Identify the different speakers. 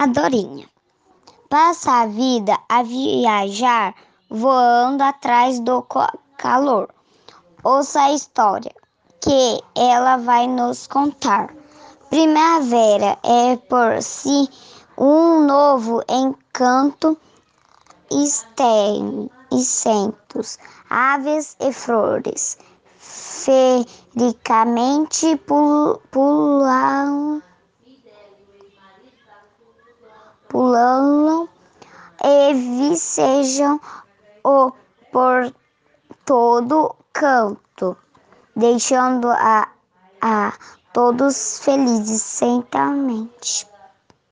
Speaker 1: a Dorinha. Passa a vida a viajar voando atrás do calor. Ouça a história que ela vai nos contar. Primavera é por si um novo encanto, incentos, aves e flores, fericamente pulam, pulam e vicejam o por todo canto, deixando a, a todos felizes certamente.